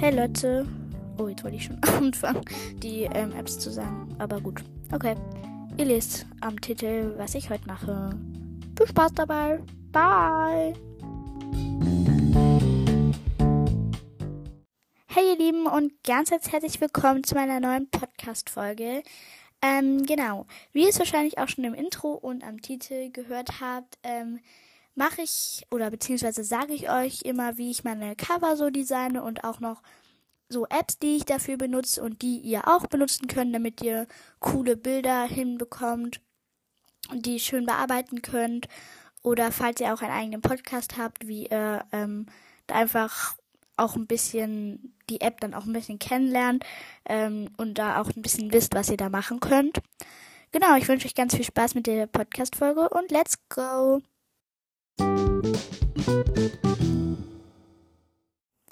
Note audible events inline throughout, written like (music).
Hey Leute. Oh, jetzt wollte ich schon (laughs) anfangen, die ähm, Apps zu sagen. Aber gut. Okay. Ihr lest am Titel, was ich heute mache. Viel Spaß dabei. Bye. Hey ihr Lieben und ganz herzlich willkommen zu meiner neuen Podcast-Folge. Ähm, genau. Wie ihr es wahrscheinlich auch schon im Intro und am Titel gehört habt, ähm, mache ich oder beziehungsweise sage ich euch immer, wie ich meine Cover so designe und auch noch so Apps, die ich dafür benutze und die ihr auch benutzen könnt, damit ihr coole Bilder hinbekommt und die schön bearbeiten könnt. Oder falls ihr auch einen eigenen Podcast habt, wie ihr ähm, einfach auch ein bisschen die App dann auch ein bisschen kennenlernt ähm, und da auch ein bisschen wisst, was ihr da machen könnt. Genau, ich wünsche euch ganz viel Spaß mit der Podcast-Folge und let's go!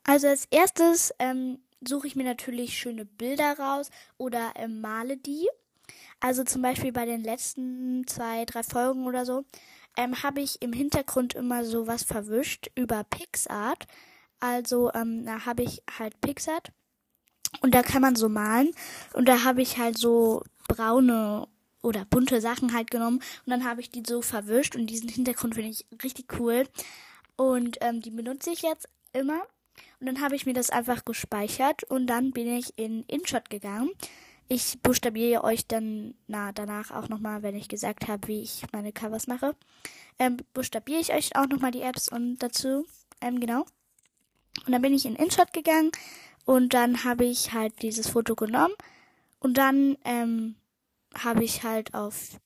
Also als erstes ähm, suche ich mir natürlich schöne Bilder raus oder ähm, male die. Also zum Beispiel bei den letzten zwei, drei Folgen oder so ähm, habe ich im Hintergrund immer so was verwischt über PixArt. Also ähm, da habe ich halt PixArt und da kann man so malen und da habe ich halt so braune oder bunte Sachen halt genommen und dann habe ich die so verwischt und diesen Hintergrund finde ich richtig cool und ähm, die benutze ich jetzt immer und dann habe ich mir das einfach gespeichert und dann bin ich in InShot gegangen. Ich buchstabiere euch dann na, danach auch nochmal, wenn ich gesagt habe, wie ich meine Covers mache. Ähm, buchstabiere ich euch auch nochmal die Apps und dazu, ähm, genau. Und dann bin ich in InShot gegangen und dann habe ich halt dieses Foto genommen und dann ähm, habe ich halt auf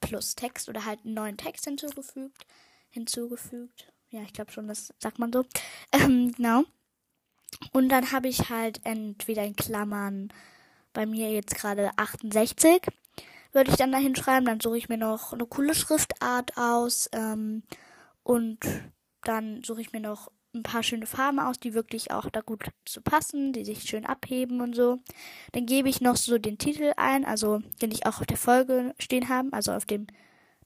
plus Text oder halt einen neuen Text hinzugefügt. Hinzugefügt. Ja, ich glaube schon, das sagt man so. (clears throat) Ähm, genau. Und dann habe ich halt entweder in Klammern bei mir jetzt gerade 68 würde ich dann da hinschreiben. Dann suche ich mir noch eine coole Schriftart aus ähm, und dann suche ich mir noch ein paar schöne Farben aus, die wirklich auch da gut zu passen, die sich schön abheben und so. Dann gebe ich noch so den Titel ein, also den ich auch auf der Folge stehen haben, also auf dem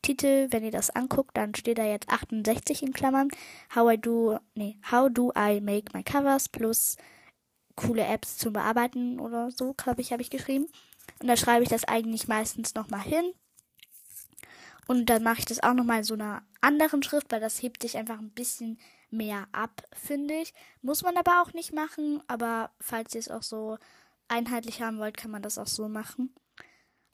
Titel, wenn ihr das anguckt, dann steht da jetzt 68 in Klammern. How I do, nee, how do I make my covers plus coole Apps zum Bearbeiten oder so, glaube ich, habe ich geschrieben. Und da schreibe ich das eigentlich meistens nochmal hin. Und dann mache ich das auch nochmal in so einer anderen Schrift, weil das hebt sich einfach ein bisschen mehr ab, finde ich. Muss man aber auch nicht machen, aber falls ihr es auch so einheitlich haben wollt, kann man das auch so machen.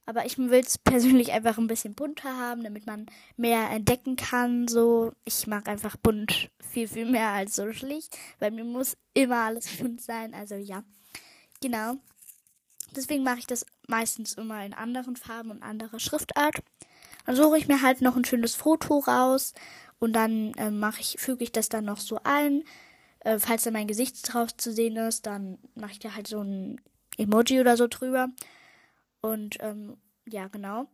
Aber ich will es persönlich einfach ein bisschen bunter haben, damit man mehr entdecken kann. So, ich mag einfach bunt viel, viel mehr als so schlicht, weil mir muss immer alles bunt sein. Also ja, genau. Deswegen mache ich das meistens immer in anderen Farben und anderer Schriftart. Dann suche ich mir halt noch ein schönes Foto raus und dann äh, mache ich, füge ich das dann noch so ein. Äh, falls da mein Gesicht drauf zu sehen ist, dann mache ich da halt so ein Emoji oder so drüber. Und ähm, ja, genau.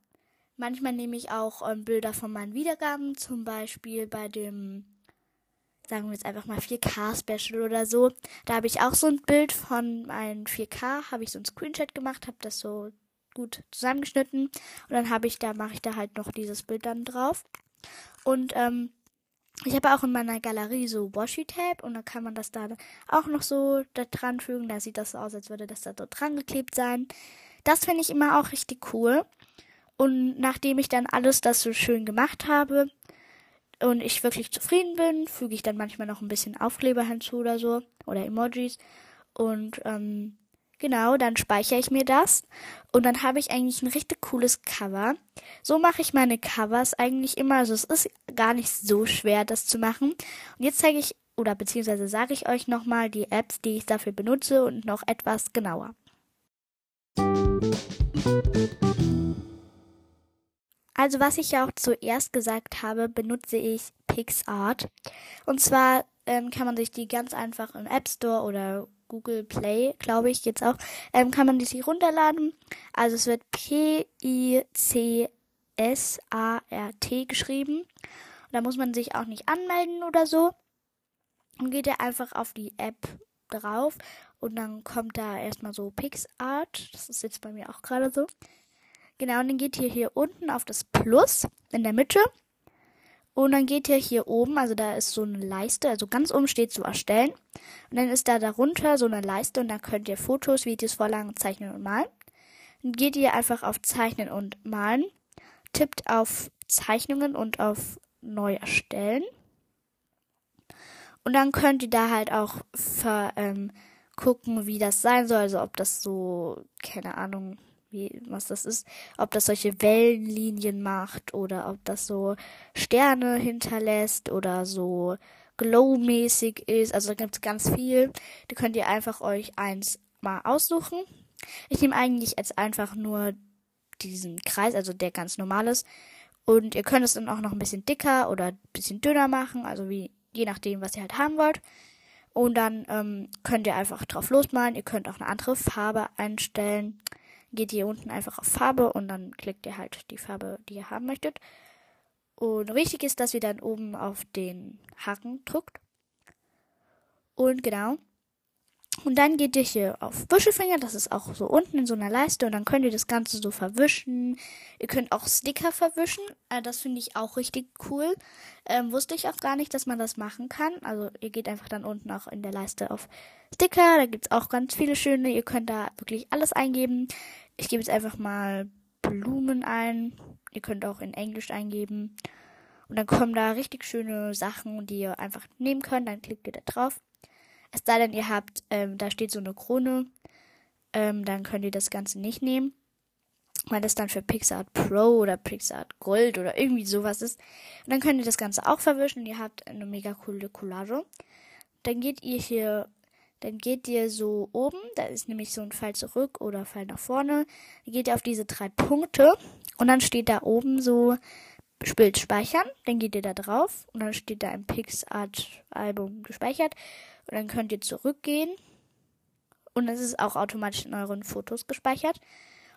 Manchmal nehme ich auch ähm, Bilder von meinen Wiedergaben, zum Beispiel bei dem, sagen wir jetzt einfach mal 4K-Special oder so. Da habe ich auch so ein Bild von meinem 4K, habe ich so ein Screenshot gemacht, habe das so gut zusammengeschnitten und dann habe ich da, mache ich da halt noch dieses Bild dann drauf. Und ähm, ich habe auch in meiner Galerie so Washi-Tape und dann kann man das da auch noch so da dran fügen. Da sieht das so aus, als würde das da so dran geklebt sein. Das finde ich immer auch richtig cool. Und nachdem ich dann alles das so schön gemacht habe und ich wirklich zufrieden bin, füge ich dann manchmal noch ein bisschen Aufkleber hinzu oder so oder Emojis. Und ähm, Genau, dann speichere ich mir das und dann habe ich eigentlich ein richtig cooles Cover. So mache ich meine Covers eigentlich immer. Also es ist gar nicht so schwer, das zu machen. Und jetzt zeige ich oder beziehungsweise sage ich euch nochmal die Apps, die ich dafür benutze und noch etwas genauer. Also was ich ja auch zuerst gesagt habe, benutze ich PixArt. Und zwar ähm, kann man sich die ganz einfach im App Store oder Google Play, glaube ich, jetzt auch, ähm, kann man die sich runterladen. Also es wird P-I-C-S-A-R-T geschrieben. Und da muss man sich auch nicht anmelden oder so. Und geht ihr einfach auf die App drauf und dann kommt da erstmal so PixArt. Das ist jetzt bei mir auch gerade so. Genau, und dann geht ihr hier unten auf das Plus in der Mitte Und dann geht ihr hier oben, also da ist so eine Leiste, also ganz oben steht so erstellen. Und dann ist da darunter so eine Leiste und da könnt ihr Fotos, Videos, Vorlagen zeichnen und malen. Dann geht ihr einfach auf Zeichnen und Malen, tippt auf Zeichnungen und auf Neu erstellen. Und dann könnt ihr da halt auch ver, ähm, gucken, wie das sein soll. Also ob das so, keine Ahnung, wie, was das ist, ob das solche Wellenlinien macht oder ob das so Sterne hinterlässt oder so glow-mäßig ist. Also da gibt es ganz viel. Da könnt ihr einfach euch eins mal aussuchen. Ich nehme eigentlich jetzt einfach nur diesen Kreis, also der ganz normal ist. Und ihr könnt es dann auch noch ein bisschen dicker oder ein bisschen dünner machen, also wie je nachdem, was ihr halt haben wollt. Und dann ähm, könnt ihr einfach drauf losmalen. Ihr könnt auch eine andere Farbe einstellen geht ihr unten einfach auf Farbe und dann klickt ihr halt die Farbe, die ihr haben möchtet. Und wichtig ist, dass ihr dann oben auf den Haken drückt. Und genau. Und dann geht ihr hier auf Wischefinger, das ist auch so unten in so einer Leiste und dann könnt ihr das Ganze so verwischen. Ihr könnt auch Sticker verwischen, äh, das finde ich auch richtig cool. Ähm, wusste ich auch gar nicht, dass man das machen kann. Also ihr geht einfach dann unten auch in der Leiste auf Sticker, da gibt es auch ganz viele schöne. Ihr könnt da wirklich alles eingeben. Ich gebe jetzt einfach mal Blumen ein. Ihr könnt auch in Englisch eingeben. Und dann kommen da richtig schöne Sachen, die ihr einfach nehmen könnt. Dann klickt ihr da drauf. Es sei denn, ihr habt, ähm, da steht so eine Krone, ähm, dann könnt ihr das Ganze nicht nehmen, weil das dann für PixArt Pro oder PixArt Gold oder irgendwie sowas ist. Und dann könnt ihr das Ganze auch verwischen. Ihr habt eine mega coole Collage. Dann geht ihr hier, dann geht ihr so oben, da ist nämlich so ein Pfeil zurück oder Pfeil nach vorne. Dann geht ihr auf diese drei Punkte und dann steht da oben so Bild speichern, dann geht ihr da drauf und dann steht da ein PixArt Album gespeichert und dann könnt ihr zurückgehen. Und es ist auch automatisch in euren Fotos gespeichert.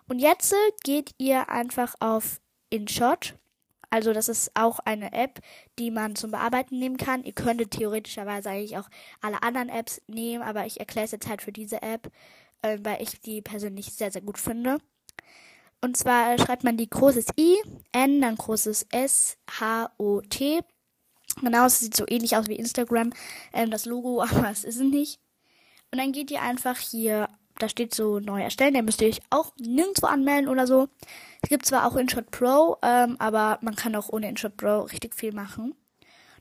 Und jetzt geht ihr einfach auf InShot. Also das ist auch eine App, die man zum Bearbeiten nehmen kann. Ihr könntet theoretischerweise eigentlich auch alle anderen Apps nehmen, aber ich erkläre es jetzt halt für diese App, äh, weil ich die persönlich sehr, sehr gut finde. Und zwar schreibt man die großes I, N, dann großes S, H, O, T Genau, es sieht so ähnlich aus wie Instagram, ähm, das Logo, (laughs) aber es ist es nicht. Und dann geht ihr einfach hier, da steht so neu erstellen, da müsst ihr euch auch nirgendwo anmelden oder so. Es gibt zwar auch InShot Pro, ähm, aber man kann auch ohne InShot Pro richtig viel machen.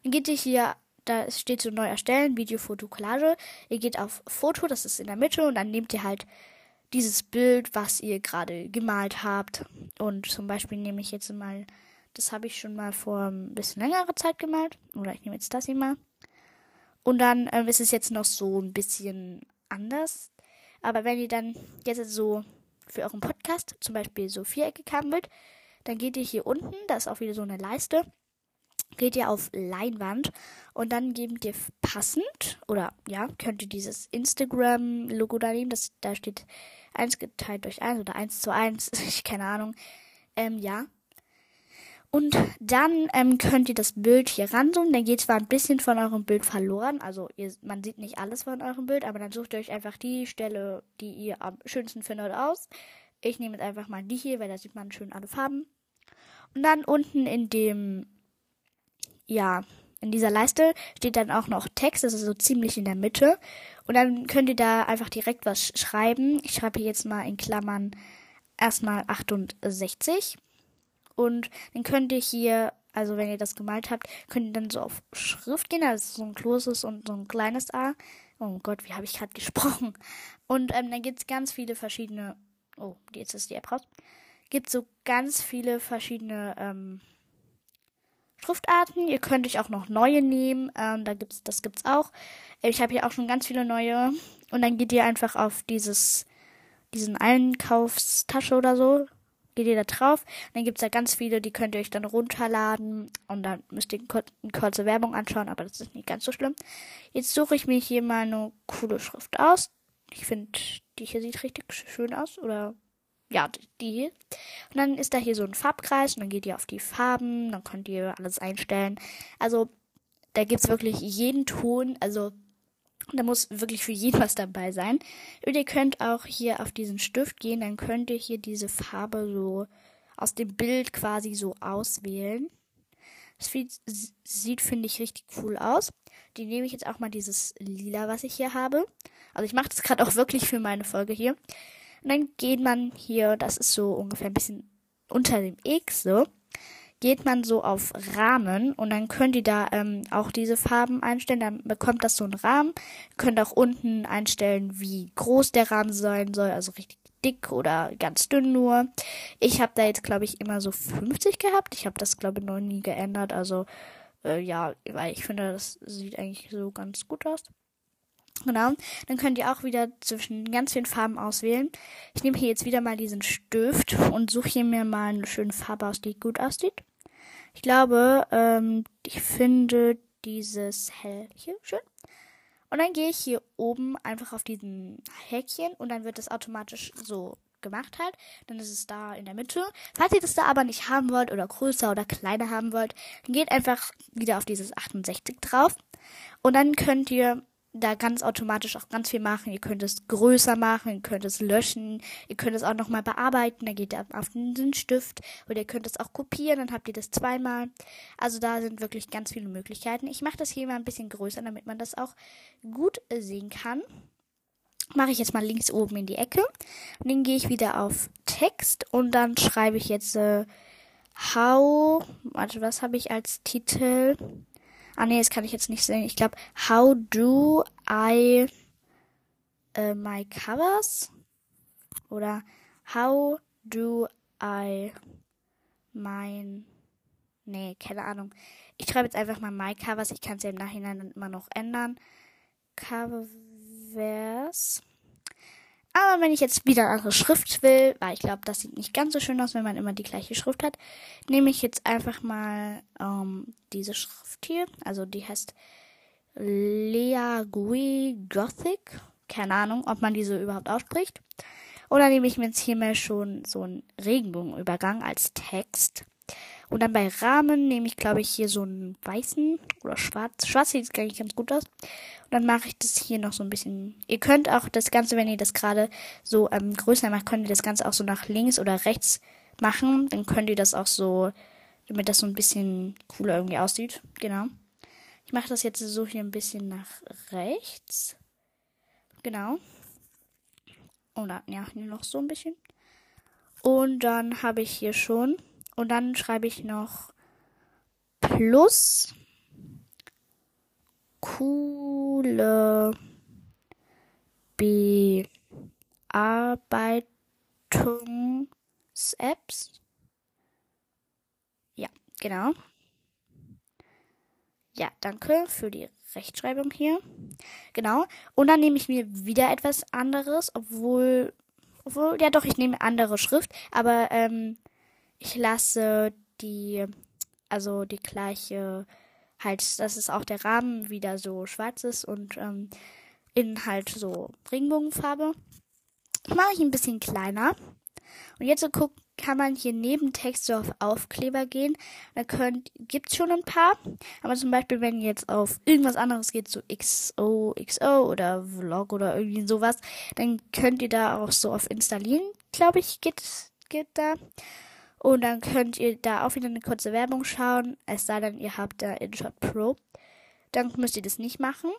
Dann geht ihr hier, da steht so neu erstellen, Video, Foto, Collage. Ihr geht auf Foto, das ist in der Mitte und dann nehmt ihr halt dieses Bild, was ihr gerade gemalt habt. Und zum Beispiel nehme ich jetzt mal das habe ich schon mal vor ein bisschen längerer Zeit gemalt. Oder ich nehme jetzt das hier mal. Und dann äh, ist es jetzt noch so ein bisschen anders. Aber wenn ihr dann jetzt so für euren Podcast zum Beispiel so viereckig haben wollt, dann geht ihr hier unten, da ist auch wieder so eine Leiste, geht ihr auf Leinwand und dann gebt ihr passend oder ja, könnt ihr dieses Instagram-Logo da nehmen, das, da steht 1 geteilt durch 1 oder 1 zu 1, (laughs) ich keine Ahnung. Ähm, ja, und dann ähm, könnt ihr das Bild hier ranzoomen. Dann geht zwar ein bisschen von eurem Bild verloren. Also ihr, man sieht nicht alles von eurem Bild, aber dann sucht ihr euch einfach die Stelle, die ihr am schönsten findet, aus. Ich nehme jetzt einfach mal die hier, weil da sieht man schön alle Farben. Und dann unten in dem, ja, in dieser Leiste steht dann auch noch Text, das ist so ziemlich in der Mitte. Und dann könnt ihr da einfach direkt was schreiben. Ich schreibe jetzt mal in Klammern erstmal 68. Und dann könnt ihr hier, also wenn ihr das gemalt habt, könnt ihr dann so auf Schrift gehen. Ist so ein großes und so ein kleines A. Oh Gott, wie habe ich gerade gesprochen? Und ähm, dann gibt es ganz viele verschiedene. Oh, jetzt ist die App raus. Gibt so ganz viele verschiedene ähm, Schriftarten. Ihr könnt euch auch noch neue nehmen. Ähm, da gibt's, das gibt's auch. Ich habe hier auch schon ganz viele neue. Und dann geht ihr einfach auf dieses, diesen Einkaufstasche oder so geht ihr da drauf. Dann gibt es da ganz viele, die könnt ihr euch dann runterladen und dann müsst ihr eine kurze Werbung anschauen, aber das ist nicht ganz so schlimm. Jetzt suche ich mir hier mal eine coole Schrift aus. Ich finde, die hier sieht richtig schön aus. Oder ja, die hier. Und dann ist da hier so ein Farbkreis und dann geht ihr auf die Farben, dann könnt ihr alles einstellen. Also da gibt es wirklich jeden Ton. Also da muss wirklich für jeden was dabei sein. Und ihr könnt auch hier auf diesen Stift gehen, dann könnt ihr hier diese Farbe so aus dem Bild quasi so auswählen. Das sieht, finde ich, richtig cool aus. Die nehme ich jetzt auch mal dieses Lila, was ich hier habe. Also ich mache das gerade auch wirklich für meine Folge hier. Und dann geht man hier, das ist so ungefähr ein bisschen unter dem X, so, geht man so auf Rahmen und dann könnt ihr da ähm, auch diese Farben einstellen. Dann bekommt das so einen Rahmen. Ihr könnt auch unten einstellen, wie groß der Rahmen sein soll, also richtig dick oder ganz dünn nur. Ich habe da jetzt, glaube ich, immer so 50 gehabt. Ich habe das, glaube ich, noch nie geändert. Also, äh, ja, weil ich finde, das sieht eigentlich so ganz gut aus. Genau. Dann könnt ihr auch wieder zwischen ganz vielen Farben auswählen. Ich nehme hier jetzt wieder mal diesen Stift und suche hier mir mal eine schöne Farbe aus, die gut aussieht. Ich glaube, ähm, ich finde dieses Hell hier schön. Und dann gehe ich hier oben einfach auf diesen Häkchen und dann wird das automatisch so gemacht halt. Dann ist es da in der Mitte. Falls ihr das da aber nicht haben wollt oder größer oder kleiner haben wollt, dann geht einfach wieder auf dieses 68 drauf. Und dann könnt ihr da ganz automatisch auch ganz viel machen. Ihr könnt es größer machen, ihr könnt es löschen, ihr könnt es auch nochmal bearbeiten, da geht ihr auf den Stift oder ihr könnt es auch kopieren, dann habt ihr das zweimal. Also da sind wirklich ganz viele Möglichkeiten. Ich mache das hier mal ein bisschen größer, damit man das auch gut sehen kann. Mache ich jetzt mal links oben in die Ecke. Und dann gehe ich wieder auf Text und dann schreibe ich jetzt äh, How, warte, was habe ich als Titel? Ah nee, das kann ich jetzt nicht sehen. Ich glaube, How do I uh, my covers? Oder How do I mein Nee, keine Ahnung. Ich schreibe jetzt einfach mal my covers. Ich kann es ja im Nachhinein dann immer noch ändern. Covers. Aber wenn ich jetzt wieder andere Schrift will, weil ich glaube, das sieht nicht ganz so schön aus, wenn man immer die gleiche Schrift hat, nehme ich jetzt einfach mal ähm, diese Schrift hier. Also die heißt Leagui Gothic. Keine Ahnung, ob man diese überhaupt ausspricht. Oder nehme ich mir jetzt hier mal schon so einen Regenbogenübergang als Text. Und dann bei Rahmen nehme ich, glaube ich, hier so einen weißen oder schwarz. Schwarz sieht eigentlich ganz gut aus. Und dann mache ich das hier noch so ein bisschen. Ihr könnt auch das Ganze, wenn ihr das gerade so ähm, größer macht, könnt ihr das Ganze auch so nach links oder rechts machen. Dann könnt ihr das auch so, damit das so ein bisschen cooler irgendwie aussieht. Genau. Ich mache das jetzt so hier ein bisschen nach rechts. Genau. Oder ja, hier noch so ein bisschen. Und dann habe ich hier schon und dann schreibe ich noch plus coole Bearbeitungs-Apps. Ja, genau. Ja, danke für die Rechtschreibung hier. Genau. Und dann nehme ich mir wieder etwas anderes, obwohl, obwohl, ja doch, ich nehme andere Schrift, aber ähm, ich lasse die, also die gleiche, halt, dass es auch der Rahmen wieder so schwarz ist und ähm, in halt so Regenbogenfarbe. Mache ich ein bisschen kleiner. Und jetzt so guck, kann man hier neben Text so auf Aufkleber gehen. Da könnt, gibt's schon ein paar. Aber zum Beispiel, wenn ihr jetzt auf irgendwas anderes geht, so XO, XO oder Vlog oder irgendwie sowas, dann könnt ihr da auch so auf installieren, glaube ich, geht, geht da. Und dann könnt ihr da auch wieder eine kurze Werbung schauen. Es sei denn, ihr habt da InShot Pro. Dann müsst ihr das nicht machen.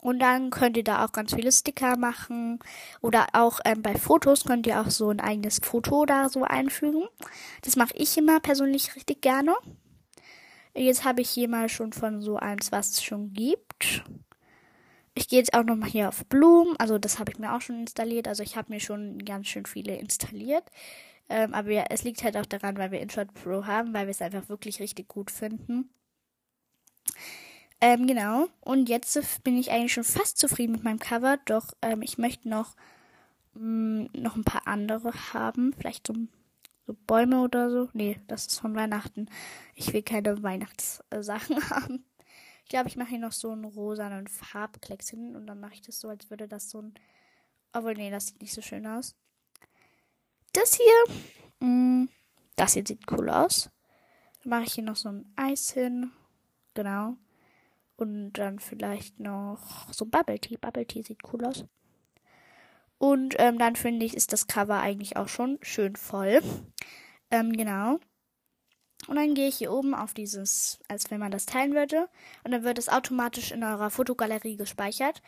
Und dann könnt ihr da auch ganz viele Sticker machen. Oder auch ähm, bei Fotos könnt ihr auch so ein eigenes Foto da so einfügen. Das mache ich immer persönlich richtig gerne. Jetzt habe ich hier mal schon von so eins, was es schon gibt. Ich gehe jetzt auch nochmal hier auf Blumen. Also das habe ich mir auch schon installiert. Also ich habe mir schon ganz schön viele installiert. Ähm, aber ja, es liegt halt auch daran, weil wir InShot Pro haben, weil wir es einfach wirklich richtig gut finden. Ähm, genau. Und jetzt bin ich eigentlich schon fast zufrieden mit meinem Cover. Doch ähm, ich möchte noch, mh, mm, noch ein paar andere haben. Vielleicht so, so Bäume oder so. Nee, das ist von Weihnachten. Ich will keine Weihnachtssachen (laughs) haben. Ich glaube, ich mache hier noch so einen rosanen Farbklecks hin und dann mache ich das so, als würde das so ein. Obwohl, nee, das sieht nicht so schön aus das hier, mm, das hier sieht cool aus. Dann mache ich hier noch so ein Eis hin. Genau. Und dann vielleicht noch so Bubble Tea. Bubble Tea sieht cool aus. Und ähm, dann finde ich, ist das Cover eigentlich auch schon schön voll. Ähm, genau. Und dann gehe ich hier oben auf dieses, als wenn man das teilen würde. Und dann wird es automatisch in eurer Fotogalerie gespeichert.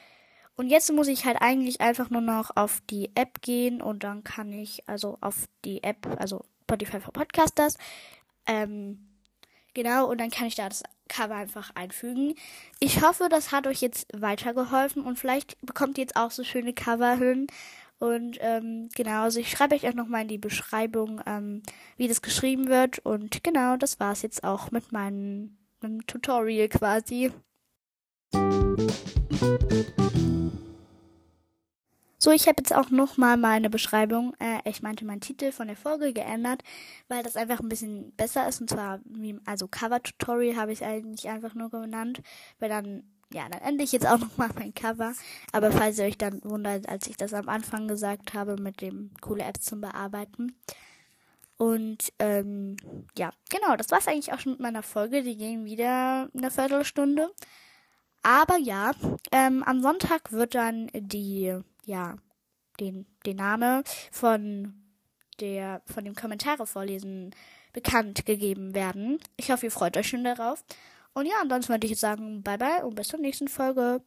Und jetzt muss ich halt eigentlich einfach nur noch auf die App gehen und dann kann ich, also auf die App, also Spotify for Podcasters, ähm, genau, und dann kann ich da das Cover einfach einfügen. Ich hoffe, das hat euch jetzt weitergeholfen und vielleicht bekommt ihr jetzt auch so schöne Cover hin. Und ähm, genau, also ich schreibe euch auch nochmal in die Beschreibung, ähm, wie das geschrieben wird. Und genau, das war es jetzt auch mit meinem, meinem Tutorial quasi. So, ich habe jetzt auch nochmal meine Beschreibung, äh, ich meinte meinen Titel von der Folge geändert, weil das einfach ein bisschen besser ist. Und zwar, wie, also Cover-Tutorial habe ich eigentlich einfach nur genannt, weil dann, ja, dann ende ich jetzt auch nochmal mein Cover. Aber falls ihr euch dann wundert, als ich das am Anfang gesagt habe, mit dem coole Apps zum Bearbeiten. Und ähm, ja, genau, das war es eigentlich auch schon mit meiner Folge. Die ging wieder eine Viertelstunde. Aber ja, ähm, am Sonntag wird dann die ja, den, den Name von der, von dem Kommentare vorlesen bekannt gegeben werden. Ich hoffe, ihr freut euch schon darauf. Und ja, ansonsten würde ich sagen, bye bye und bis zur nächsten Folge.